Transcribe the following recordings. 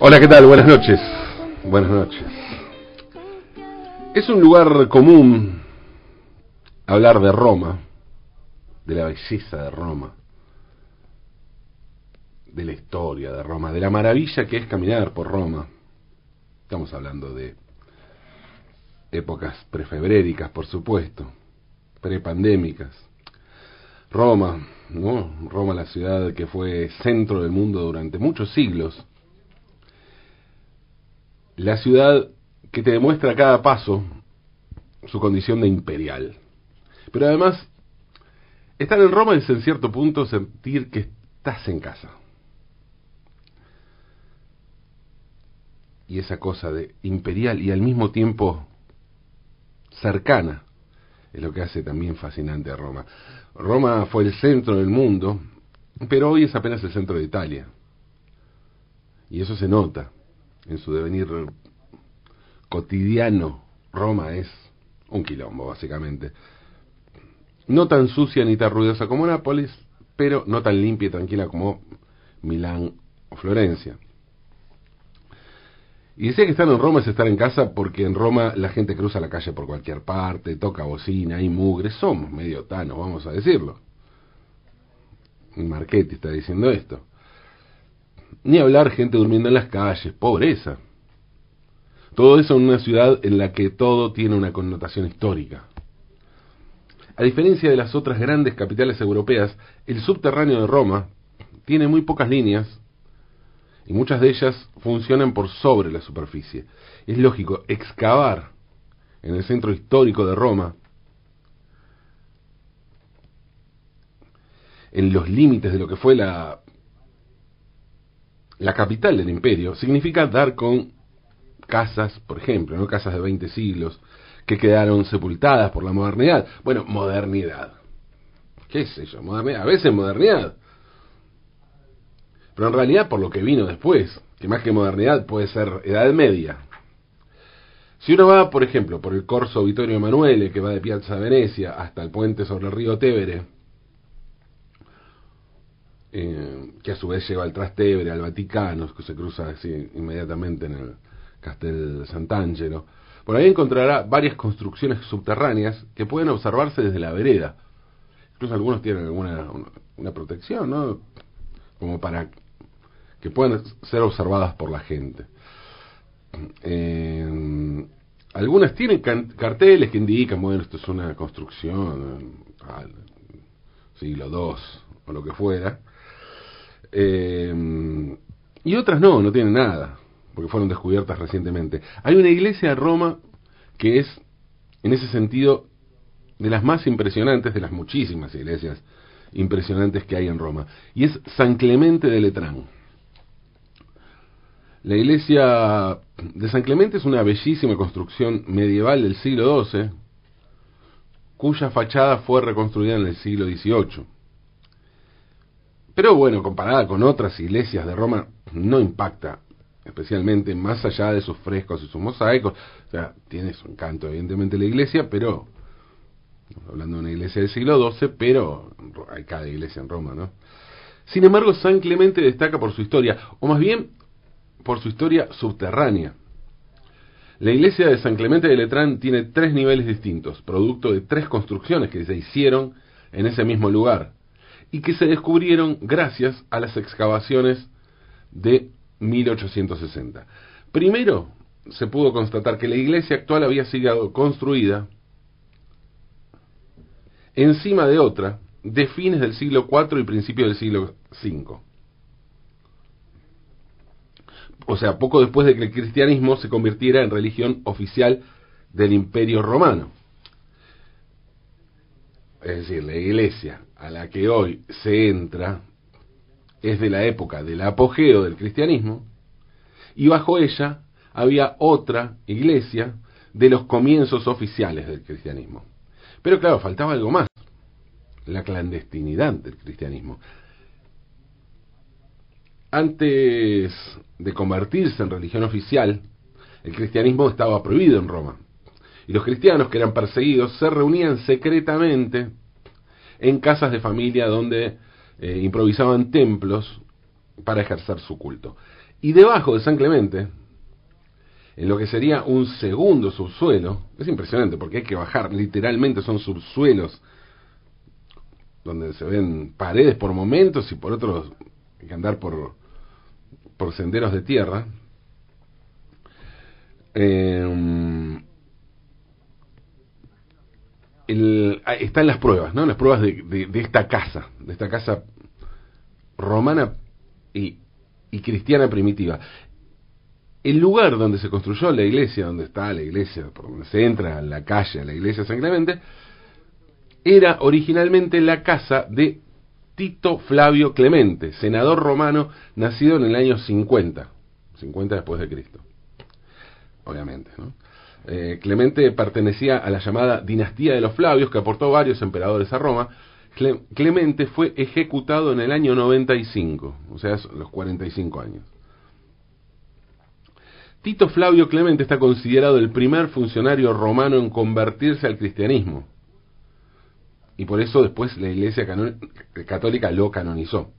Hola, ¿qué tal? Buenas noches. Buenas noches. Es un lugar común hablar de Roma, de la belleza de Roma, de la historia de Roma, de la maravilla que es caminar por Roma. Estamos hablando de épocas prefebréricas, por supuesto, prepandémicas. Roma, ¿no? Roma, la ciudad que fue centro del mundo durante muchos siglos. La ciudad que te demuestra a cada paso su condición de imperial. Pero además, estar en Roma es en cierto punto sentir que estás en casa. Y esa cosa de imperial y al mismo tiempo cercana es lo que hace también fascinante a Roma. Roma fue el centro del mundo, pero hoy es apenas el centro de Italia. Y eso se nota en su devenir cotidiano. Roma es un quilombo, básicamente. No tan sucia ni tan ruidosa como Nápoles, pero no tan limpia y tranquila como Milán o Florencia. Y decía que estar en Roma es estar en casa porque en Roma la gente cruza la calle por cualquier parte, toca bocina, hay mugre, somos medio tanos, vamos a decirlo. Marchetti está diciendo esto. Ni hablar gente durmiendo en las calles, pobreza. Todo eso en una ciudad en la que todo tiene una connotación histórica. A diferencia de las otras grandes capitales europeas, el subterráneo de Roma tiene muy pocas líneas y muchas de ellas funcionan por sobre la superficie. Es lógico, excavar en el centro histórico de Roma, en los límites de lo que fue la, la capital del imperio, significa dar con casas, por ejemplo, ¿no? casas de 20 siglos, que quedaron sepultadas por la modernidad. Bueno, modernidad. ¿Qué es eso? Modernidad. A veces modernidad pero en realidad por lo que vino después, que más que modernidad puede ser Edad Media. Si uno va, por ejemplo, por el Corso Vittorio Emanuele, que va de Piazza Venecia hasta el puente sobre el río Tevere, eh, que a su vez lleva al Trastevere, al Vaticano, que se cruza así inmediatamente en el Castel Sant'Angelo, por ahí encontrará varias construcciones subterráneas que pueden observarse desde la vereda. Incluso algunos tienen alguna una protección, ¿no? Como para que puedan ser observadas por la gente. Eh, algunas tienen carteles que indican, bueno, esto es una construcción al siglo II o lo que fuera. Eh, y otras no, no tienen nada, porque fueron descubiertas recientemente. Hay una iglesia de Roma que es, en ese sentido, de las más impresionantes, de las muchísimas iglesias impresionantes que hay en Roma, y es San Clemente de Letrán. La iglesia de San Clemente es una bellísima construcción medieval del siglo XII, cuya fachada fue reconstruida en el siglo XVIII. Pero bueno, comparada con otras iglesias de Roma, no impacta especialmente más allá de sus frescos y sus mosaicos. O sea, tiene su encanto evidentemente la iglesia, pero, hablando de una iglesia del siglo XII, pero hay cada iglesia en Roma, ¿no? Sin embargo, San Clemente destaca por su historia, o más bien por su historia subterránea. La iglesia de San Clemente de Letrán tiene tres niveles distintos, producto de tres construcciones que se hicieron en ese mismo lugar y que se descubrieron gracias a las excavaciones de 1860. Primero, se pudo constatar que la iglesia actual había sido construida encima de otra de fines del siglo IV y principios del siglo V o sea, poco después de que el cristianismo se convirtiera en religión oficial del imperio romano. Es decir, la iglesia a la que hoy se entra es de la época del apogeo del cristianismo y bajo ella había otra iglesia de los comienzos oficiales del cristianismo. Pero claro, faltaba algo más, la clandestinidad del cristianismo. Antes de convertirse en religión oficial, el cristianismo estaba prohibido en Roma. Y los cristianos que eran perseguidos se reunían secretamente en casas de familia donde eh, improvisaban templos para ejercer su culto. Y debajo de San Clemente, en lo que sería un segundo subsuelo, es impresionante porque hay que bajar, literalmente son subsuelos donde se ven paredes por momentos y por otros hay que andar por, por senderos de tierra. Eh, están las pruebas, ¿no? Las pruebas de, de, esta casa, de esta casa romana y, cristiana primitiva el lugar donde se construyó la iglesia, donde está la iglesia, por donde se entra la calle, la iglesia San Clemente, era originalmente la casa de Tito Flavio Clemente, senador romano nacido en el año 50, 50 después de Cristo, obviamente. ¿no? Eh, Clemente pertenecía a la llamada dinastía de los Flavios, que aportó varios emperadores a Roma. Clemente fue ejecutado en el año 95, o sea, los 45 años. Tito Flavio Clemente está considerado el primer funcionario romano en convertirse al cristianismo. Y por eso después la Iglesia Católica lo canonizó.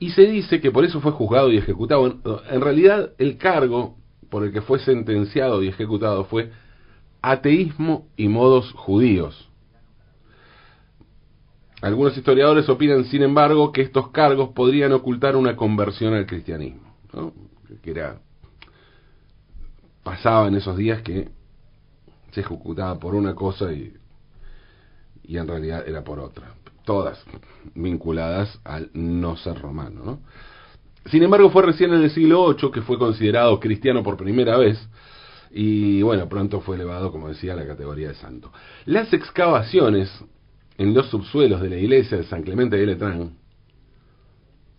Y se dice que por eso fue juzgado y ejecutado. En realidad el cargo por el que fue sentenciado y ejecutado fue ateísmo y modos judíos. Algunos historiadores opinan, sin embargo, que estos cargos podrían ocultar una conversión al cristianismo, que era pasaba en esos días que se ejecutaba por una cosa y, y en realidad era por otra. Todas vinculadas al no ser romano. Sin embargo, fue recién en el siglo VIII que fue considerado cristiano por primera vez y bueno, pronto fue elevado, como decía, a la categoría de santo. Las excavaciones en los subsuelos de la iglesia de San Clemente de Letrán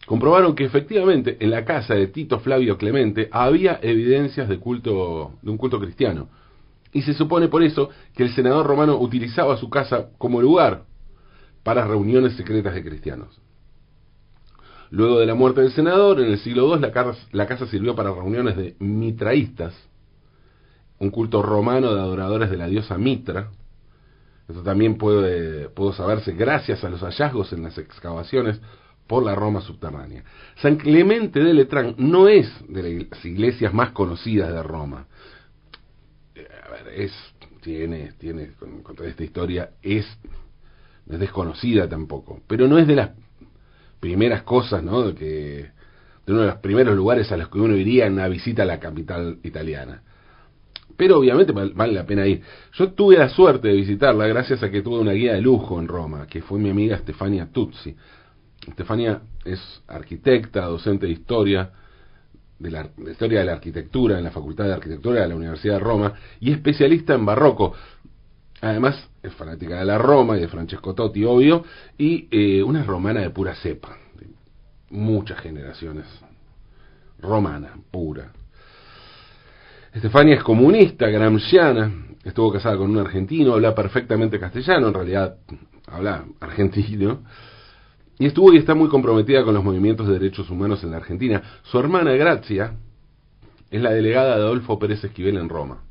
comprobaron que efectivamente en la casa de Tito Flavio Clemente había evidencias de culto de un culto cristiano. Y se supone por eso que el senador romano utilizaba su casa como lugar para reuniones secretas de cristianos. Luego de la muerte del senador, en el siglo II, la casa, sirvió para reuniones de mitraístas, un culto romano de adoradores de la diosa Mitra. Esto también puede, saberse gracias a los hallazgos en las excavaciones por la Roma subterránea. San Clemente de Letrán no es de las iglesias más conocidas de Roma. Ver, es, tiene, tiene, con, toda esta historia, es, es desconocida tampoco, pero no es de las primeras cosas, ¿no? De, que, de uno de los primeros lugares a los que uno iría en una visita a la capital italiana. Pero obviamente vale la pena ir. Yo tuve la suerte de visitarla gracias a que tuve una guía de lujo en Roma, que fue mi amiga Stefania Tuzzi. Estefania es arquitecta, docente de historia, de la, historia de la arquitectura en la Facultad de Arquitectura de la Universidad de Roma y especialista en barroco. Además, es fanática de la Roma y de Francesco Totti, obvio, y eh, una romana de pura cepa, de muchas generaciones. Romana, pura. Estefania es comunista, gramsciana, estuvo casada con un argentino, habla perfectamente castellano, en realidad habla argentino y estuvo y está muy comprometida con los movimientos de derechos humanos en la Argentina. Su hermana Gracia es la delegada de Adolfo Pérez Esquivel en Roma.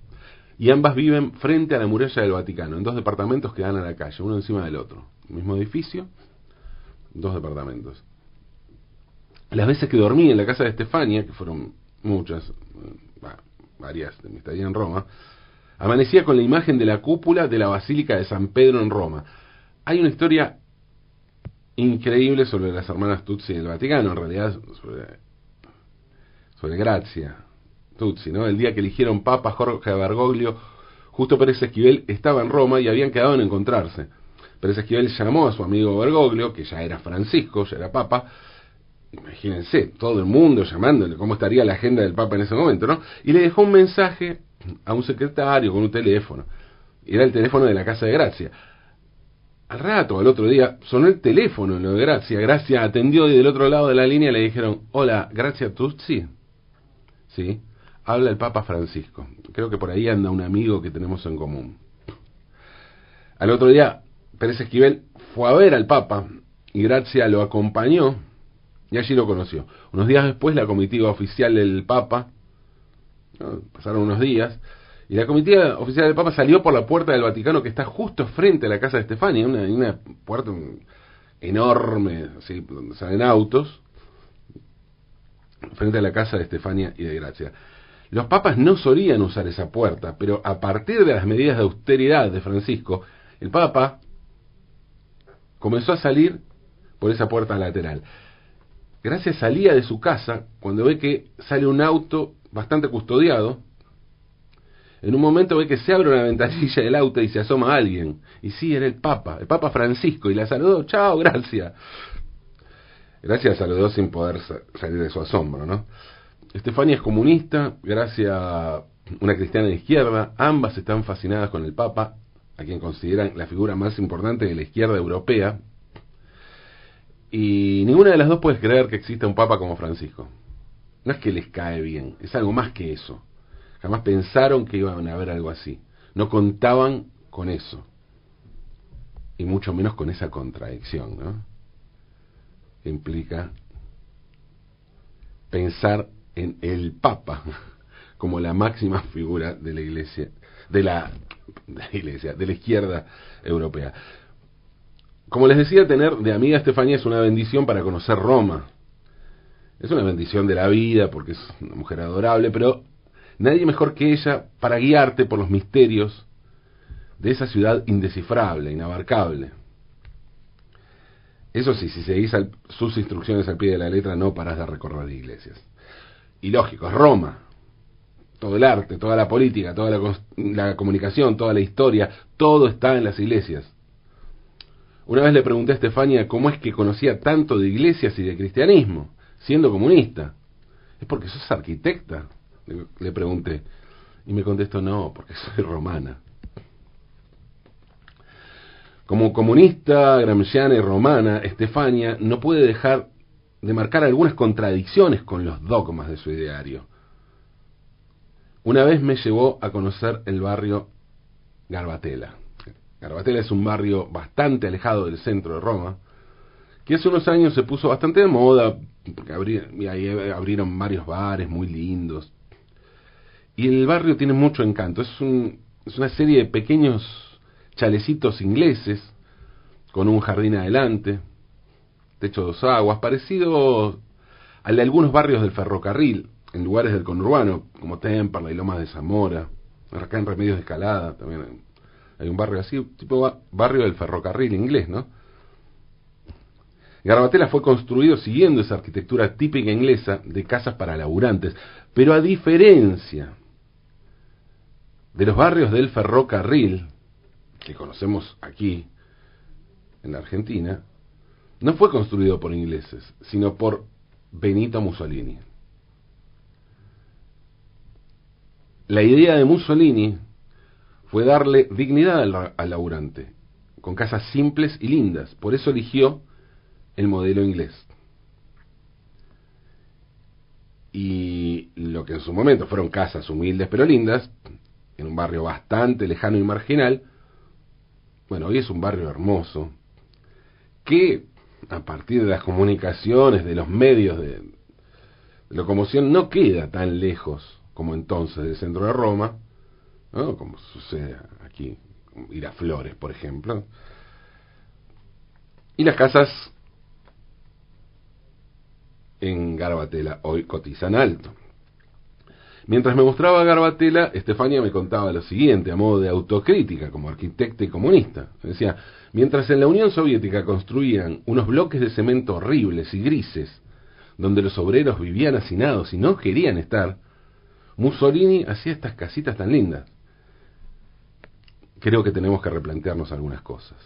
Y ambas viven frente a la muralla del Vaticano, en dos departamentos que dan a la calle, uno encima del otro. mismo edificio, dos departamentos. Las veces que dormí en la casa de Estefania, que fueron muchas, eh, varias de mi estadía en Roma, amanecía con la imagen de la cúpula de la Basílica de San Pedro en Roma. Hay una historia increíble sobre las hermanas Tutsi del Vaticano, en realidad sobre, sobre Gracia Tutsi, ¿no? El día que eligieron Papa Jorge Bergoglio, justo Pérez Esquivel estaba en Roma y habían quedado en encontrarse. Pérez Esquivel llamó a su amigo Bergoglio, que ya era Francisco, ya era Papa, imagínense, todo el mundo llamándole cómo estaría la agenda del Papa en ese momento, ¿no? Y le dejó un mensaje a un secretario con un teléfono. Era el teléfono de la Casa de Gracia. Al rato, al otro día, sonó el teléfono en lo de Gracia. Gracia atendió y del otro lado de la línea le dijeron, hola, Gracia Tutsi. Sí, habla el Papa Francisco. Creo que por ahí anda un amigo que tenemos en común. Al otro día, Pérez Esquivel fue a ver al Papa y Gracia lo acompañó y allí lo conoció. Unos días después, la comitiva oficial del Papa, pasaron unos días, y la comitiva oficial del Papa salió por la puerta del Vaticano que está justo frente a la casa de Estefania, una, una puerta enorme, así, donde salen autos. frente a la casa de Estefania y de Gracia. Los papas no solían usar esa puerta, pero a partir de las medidas de austeridad de Francisco, el papa comenzó a salir por esa puerta lateral. Gracia salía de su casa cuando ve que sale un auto bastante custodiado. En un momento ve que se abre una ventanilla del auto y se asoma alguien. Y sí, era el Papa, el Papa Francisco, y la saludó, chao, gracias. Gracias saludó sin poder salir de su asombro, ¿no? Estefania es comunista, Gracia una cristiana de izquierda, ambas están fascinadas con el Papa, a quien consideran la figura más importante de la izquierda europea, y ninguna de las dos puede creer que exista un Papa como Francisco. No es que les cae bien, es algo más que eso. Jamás pensaron que iban a haber algo así. No contaban con eso. Y mucho menos con esa contradicción, ¿no? implica pensar en el Papa como la máxima figura de la Iglesia, de la, de la Iglesia, de la izquierda europea. Como les decía, tener de amiga Estefanía es una bendición para conocer Roma. Es una bendición de la vida porque es una mujer adorable, pero nadie mejor que ella para guiarte por los misterios de esa ciudad indescifrable, inabarcable. Eso sí, si seguís sus instrucciones al pie de la letra, no parás de recorrer iglesias. Y lógico, es Roma. Todo el arte, toda la política, toda la, la comunicación, toda la historia, todo está en las iglesias. Una vez le pregunté a Estefania cómo es que conocía tanto de iglesias y de cristianismo, siendo comunista. ¿Es porque sos arquitecta? Le pregunté. Y me contestó, no, porque soy romana. Como comunista, gramsciana y romana, Estefania no puede dejar de marcar algunas contradicciones con los dogmas de su ideario. Una vez me llevó a conocer el barrio Garbatella. Garbatella es un barrio bastante alejado del centro de Roma, que hace unos años se puso bastante de moda, porque y ahí abrieron varios bares muy lindos. Y el barrio tiene mucho encanto, es, un, es una serie de pequeños chalecitos ingleses, con un jardín adelante, techo de dos aguas, parecido al de algunos barrios del ferrocarril, en lugares del conurbano, como Temperley, Lomas de Zamora, acá en Remedios de Escalada, también hay un barrio así, tipo barrio del ferrocarril inglés, ¿no? Garbatella fue construido siguiendo esa arquitectura típica inglesa de casas para laburantes, pero a diferencia de los barrios del ferrocarril, que conocemos aquí en la Argentina, no fue construido por ingleses, sino por Benito Mussolini. La idea de Mussolini fue darle dignidad al, laburante, con casas simples y lindas. Por eso eligió el modelo inglés. Y lo que en su momento fueron casas humildes pero lindas, en un barrio bastante lejano y marginal, bueno, hoy es un barrio hermoso, que a partir de las comunicaciones, de los medios de, locomoción, no queda tan lejos como entonces del centro de Roma, como sucede aquí, ir a Flores, por ejemplo. Y las casas en Garbatela hoy cotizan alto. Mientras me mostraba Garbatela, Estefania me contaba lo siguiente, a modo de autocrítica, como arquitecta y comunista. Decía, mientras en la Unión Soviética construían unos bloques de cemento horribles y grises, donde los obreros vivían hacinados y no querían estar, Mussolini hacía estas casitas tan lindas creo que tenemos que replantearnos algunas cosas.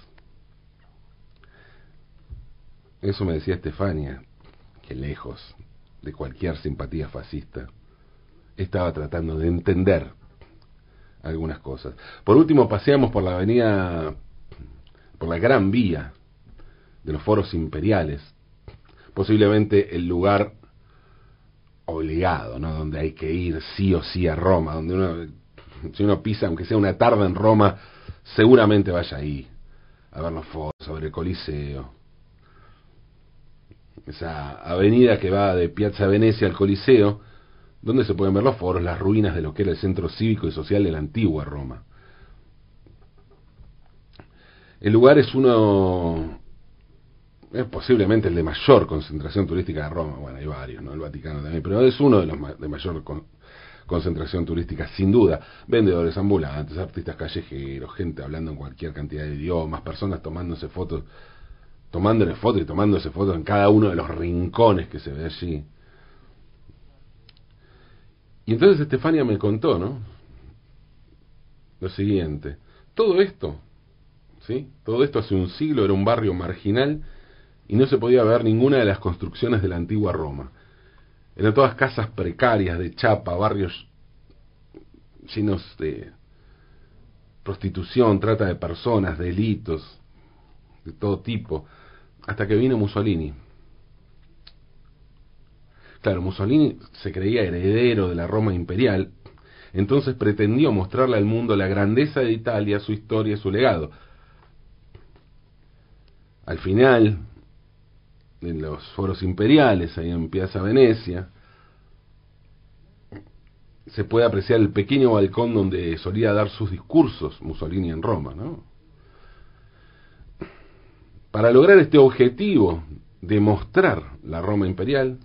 Eso me decía Estefania, que lejos de cualquier simpatía fascista, estaba tratando de entender algunas cosas. Por último, paseamos por la avenida, por la gran vía de los foros imperiales, posiblemente el lugar obligado, ¿no? Donde hay que ir sí o sí a Roma, donde uno si uno pisa, aunque sea una tarde en Roma, seguramente vaya ahí a ver los fotos sobre el Coliseo. Esa avenida que va de Piazza Venecia al Coliseo, donde se pueden ver los foros, las ruinas de lo que era el centro cívico y social de la antigua Roma. El lugar es uno es posiblemente el de mayor concentración turística de Roma, bueno, hay varios, ¿no? El Vaticano también, pero es uno de los de mayor concentración turística, sin duda. Vendedores ambulantes, artistas callejeros, gente hablando en cualquier cantidad de idiomas, personas tomándose fotos, tomándole fotos y tomándose fotos en cada uno de los rincones que se ve allí. Y entonces Estefania me contó, ¿no? Lo siguiente, todo esto, ¿sí? Todo esto hace un siglo era un barrio marginal y no se podía ver ninguna de las construcciones de la antigua Roma. Eran todas casas precarias de chapa, barrios llenos de prostitución, trata de personas, delitos de todo tipo, hasta que vino Mussolini. Claro, Mussolini se creía heredero de la Roma imperial, entonces pretendió mostrarle al mundo la grandeza de Italia, su historia, su legado. Al final, en los foros imperiales, ahí en Piazza Venecia, se puede apreciar el pequeño balcón donde solía dar sus discursos Mussolini en Roma, ¿no? Para lograr este objetivo de mostrar la Roma imperial,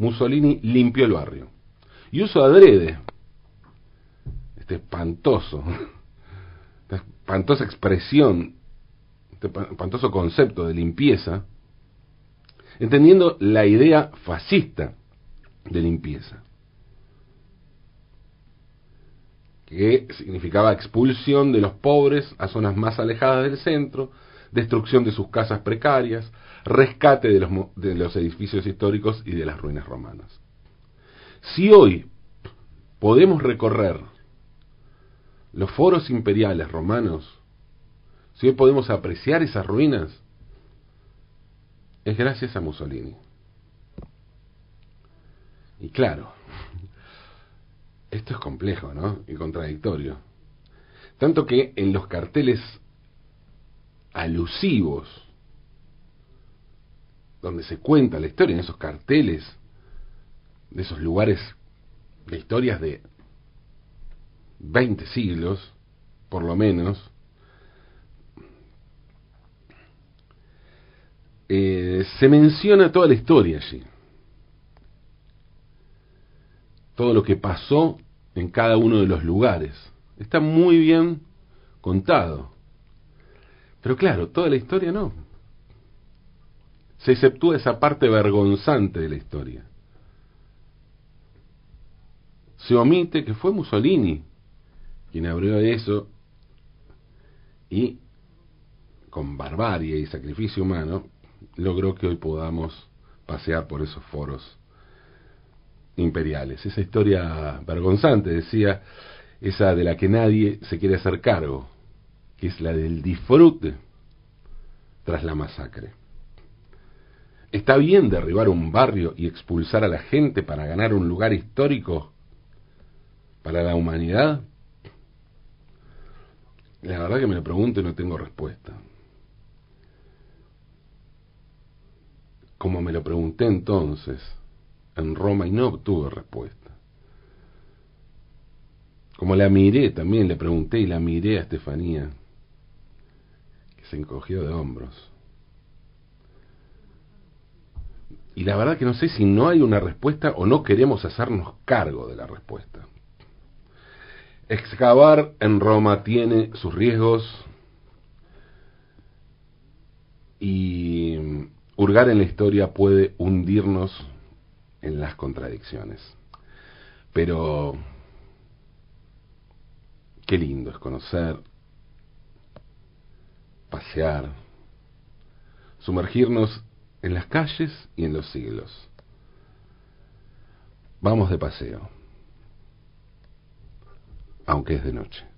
Mussolini limpió el barrio. Y usó adrede. Este espantoso, esta espantosa expresión, este espantoso concepto de limpieza, entendiendo la idea fascista de limpieza, que significaba expulsión de los pobres a zonas más alejadas del centro, destrucción de sus casas precarias, rescate de los, de los edificios históricos y de las ruinas romanas. Si hoy podemos recorrer los foros imperiales romanos, si hoy podemos apreciar esas ruinas, es gracias a Mussolini. Y claro, esto es complejo, ¿no? Y contradictorio. Tanto que en los carteles alusivos, donde se cuenta la historia, en esos carteles, de esos lugares de historias de 20 siglos, por lo menos, Eh, se menciona toda la historia allí. Todo lo que pasó en cada uno de los lugares. Está muy bien contado. Pero claro, toda la historia no. Se exceptúa esa parte vergonzante de la historia. Se omite que fue Mussolini quien abrió eso y con barbarie y sacrificio humano logró que hoy podamos pasear por esos foros imperiales. Esa historia vergonzante, decía, esa de la que nadie se quiere hacer cargo, que es la del disfrute tras la masacre. ¿Está bien derribar un barrio y expulsar a la gente para ganar un lugar histórico para la humanidad? La verdad que me lo pregunto y no tengo respuesta. como me lo pregunté entonces en Roma y no obtuve respuesta. Como la miré también, le pregunté y la miré a Estefanía, se encogió de hombros. Y la verdad que no sé si no hay una respuesta o no queremos hacernos cargo de la respuesta. Excavar en Roma tiene sus riesgos y Hurgar en la historia puede hundirnos en las contradicciones. Pero qué lindo es conocer, pasear, sumergirnos en las calles y en los siglos. Vamos de paseo, aunque es de noche.